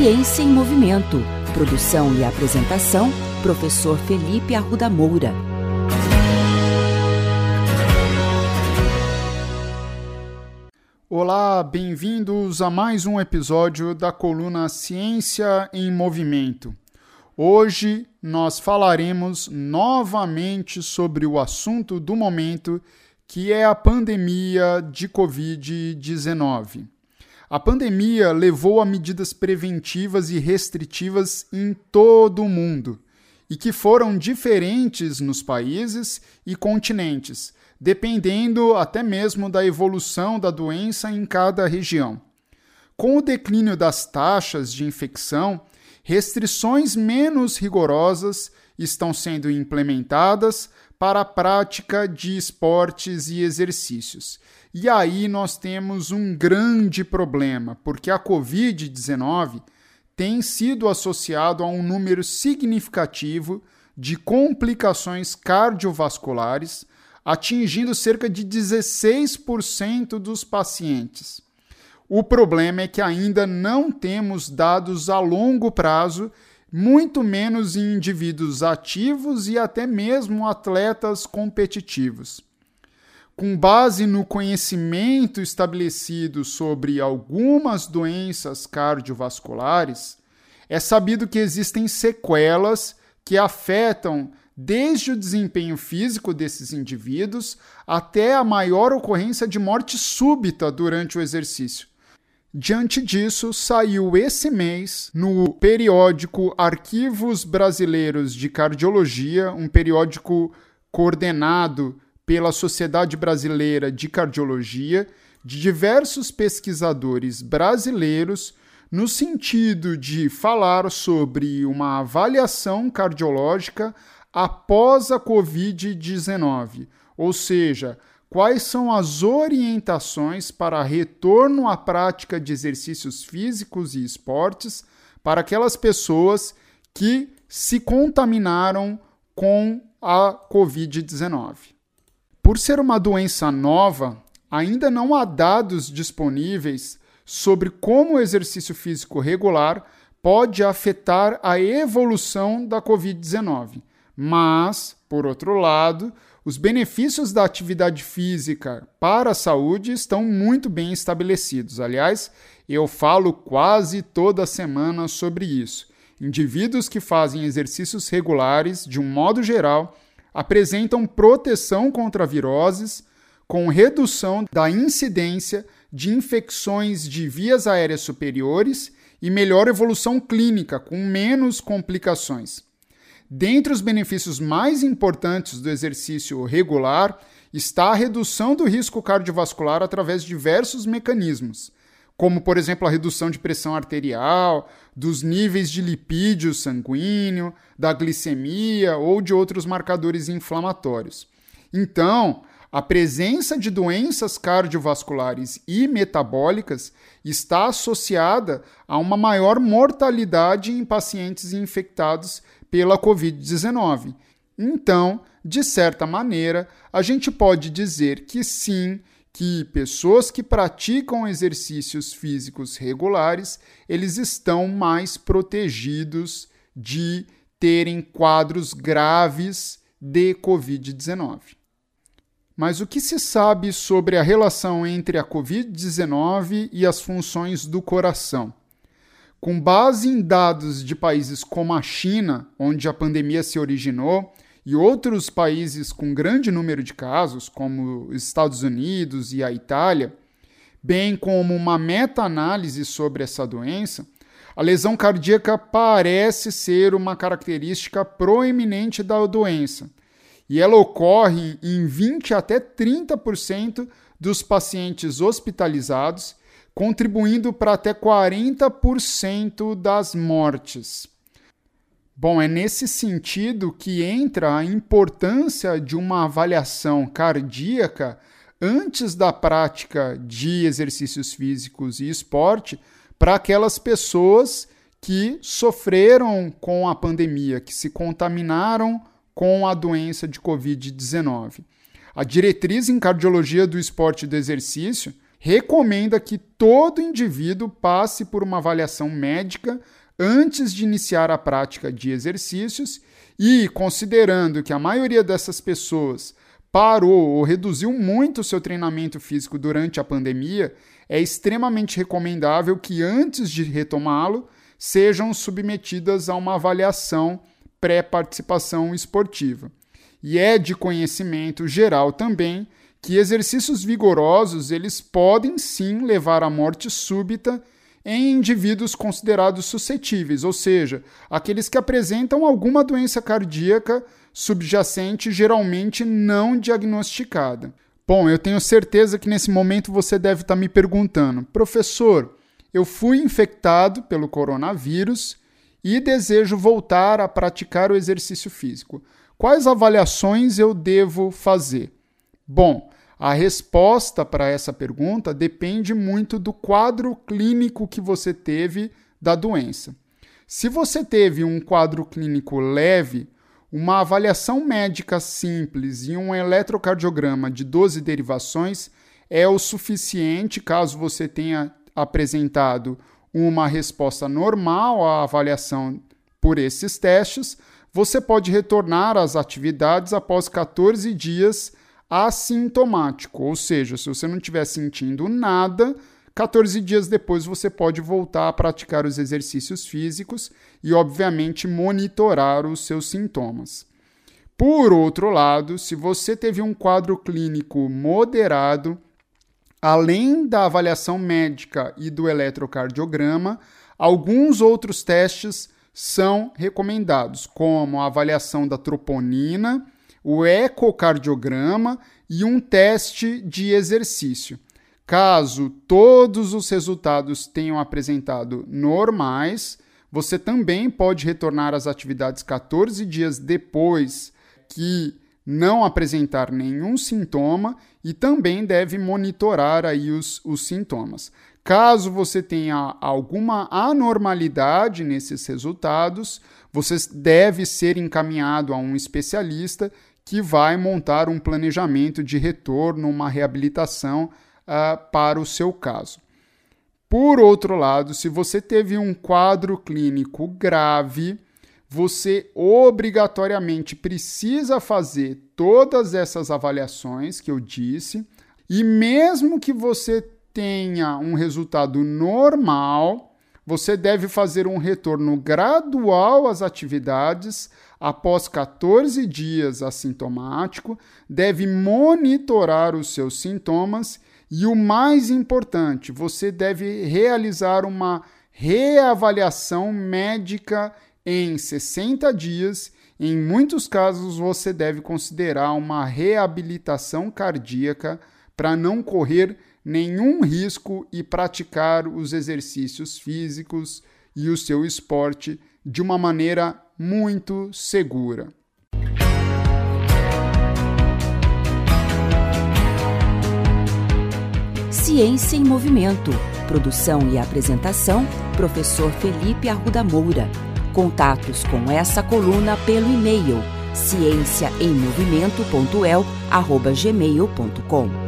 Ciência em Movimento. Produção e apresentação, professor Felipe Arruda Moura. Olá, bem-vindos a mais um episódio da coluna Ciência em Movimento. Hoje nós falaremos novamente sobre o assunto do momento, que é a pandemia de Covid-19. A pandemia levou a medidas preventivas e restritivas em todo o mundo e que foram diferentes nos países e continentes, dependendo até mesmo da evolução da doença em cada região. Com o declínio das taxas de infecção, restrições menos rigorosas estão sendo implementadas para a prática de esportes e exercícios. E aí nós temos um grande problema, porque a Covid-19 tem sido associado a um número significativo de complicações cardiovasculares, atingindo cerca de 16% dos pacientes. O problema é que ainda não temos dados a longo prazo, muito menos em indivíduos ativos e até mesmo atletas competitivos. Com base no conhecimento estabelecido sobre algumas doenças cardiovasculares, é sabido que existem sequelas que afetam desde o desempenho físico desses indivíduos até a maior ocorrência de morte súbita durante o exercício. Diante disso, saiu esse mês no periódico Arquivos Brasileiros de Cardiologia, um periódico coordenado pela Sociedade Brasileira de Cardiologia, de diversos pesquisadores brasileiros no sentido de falar sobre uma avaliação cardiológica após a Covid-19, ou seja, quais são as orientações para retorno à prática de exercícios físicos e esportes para aquelas pessoas que se contaminaram com a Covid-19. Por ser uma doença nova, ainda não há dados disponíveis sobre como o exercício físico regular pode afetar a evolução da Covid-19. Mas, por outro lado, os benefícios da atividade física para a saúde estão muito bem estabelecidos. Aliás, eu falo quase toda semana sobre isso. Indivíduos que fazem exercícios regulares, de um modo geral, apresentam proteção contra viroses, com redução da incidência de infecções de vias aéreas superiores e melhor evolução clínica, com menos complicações. Dentre os benefícios mais importantes do exercício regular está a redução do risco cardiovascular através de diversos mecanismos, como, por exemplo, a redução de pressão arterial, dos níveis de lipídio sanguíneo, da glicemia ou de outros marcadores inflamatórios. Então, a presença de doenças cardiovasculares e metabólicas está associada a uma maior mortalidade em pacientes infectados pela Covid-19. Então, de certa maneira, a gente pode dizer que sim, que pessoas que praticam exercícios físicos regulares, eles estão mais protegidos de terem quadros graves de COVID-19. Mas o que se sabe sobre a relação entre a COVID-19 e as funções do coração? Com base em dados de países como a China, onde a pandemia se originou, e outros países com grande número de casos, como os Estados Unidos e a Itália, bem como uma meta-análise sobre essa doença, a lesão cardíaca parece ser uma característica proeminente da doença, e ela ocorre em 20 até 30% dos pacientes hospitalizados contribuindo para até 40% das mortes. Bom, é nesse sentido que entra a importância de uma avaliação cardíaca antes da prática de exercícios físicos e esporte para aquelas pessoas que sofreram com a pandemia, que se contaminaram com a doença de Covid-19. A diretriz em cardiologia do esporte e do exercício recomenda que todo indivíduo passe por uma avaliação médica antes de iniciar a prática de exercícios e, considerando que a maioria dessas pessoas parou ou reduziu muito seu treinamento físico durante a pandemia, é extremamente recomendável que antes de retomá-lo sejam submetidas a uma avaliação pré-participação esportiva. E é de conhecimento geral também que exercícios vigorosos eles podem sim levar à morte súbita em indivíduos considerados suscetíveis, ou seja, aqueles que apresentam alguma doença cardíaca subjacente geralmente não diagnosticada. Bom, eu tenho certeza que nesse momento você deve estar me perguntando, professor, eu fui infectado pelo coronavírus e desejo voltar a praticar o exercício físico. Quais avaliações eu devo fazer? Bom, a resposta para essa pergunta depende muito do quadro clínico que você teve da doença. Se você teve um quadro clínico leve, uma avaliação médica simples e um eletrocardiograma de 12 derivações é o suficiente caso você tenha apresentado uma resposta normal à avaliação por esses testes, você pode retornar às atividades após 14 dias assintomático, ou seja, se você não estiver sentindo nada, 14 dias depois você pode voltar a praticar os exercícios físicos e, obviamente, monitorar os seus sintomas. Por outro lado, se você teve um quadro clínico moderado, além da avaliação médica e do eletrocardiograma, alguns outros testes são recomendados, como a avaliação da troponina o ecocardiograma e um teste de exercício. Caso todos os resultados tenham apresentado normais, você também pode retornar às atividades 14 dias depois que não apresentar nenhum sintoma e também deve monitorar aí os, os sintomas. Caso você tenha alguma anormalidade nesses resultados, você deve ser encaminhado a um especialista que vai montar um planejamento de retorno, uma reabilitação uh, para o seu caso. Por outro lado, se você teve um quadro clínico grave, você obrigatoriamente precisa fazer todas essas avaliações que eu disse, e mesmo que você tenha um resultado normal, você deve fazer um retorno gradual às atividades após 14 dias assintomático, deve monitorar os seus sintomas e o mais importante, você deve realizar uma reavaliação médica em 60 dias. Em muitos casos, você deve considerar uma reabilitação cardíaca para não correr nenhum risco e praticar os exercícios físicos e o seu esporte de uma maneira muito segura. Ciência em Movimento. Produção e apresentação: Professor Felipe Arruda Moura. Contatos com essa coluna pelo e-mail ciênciaemmovimento.el@gmail.com.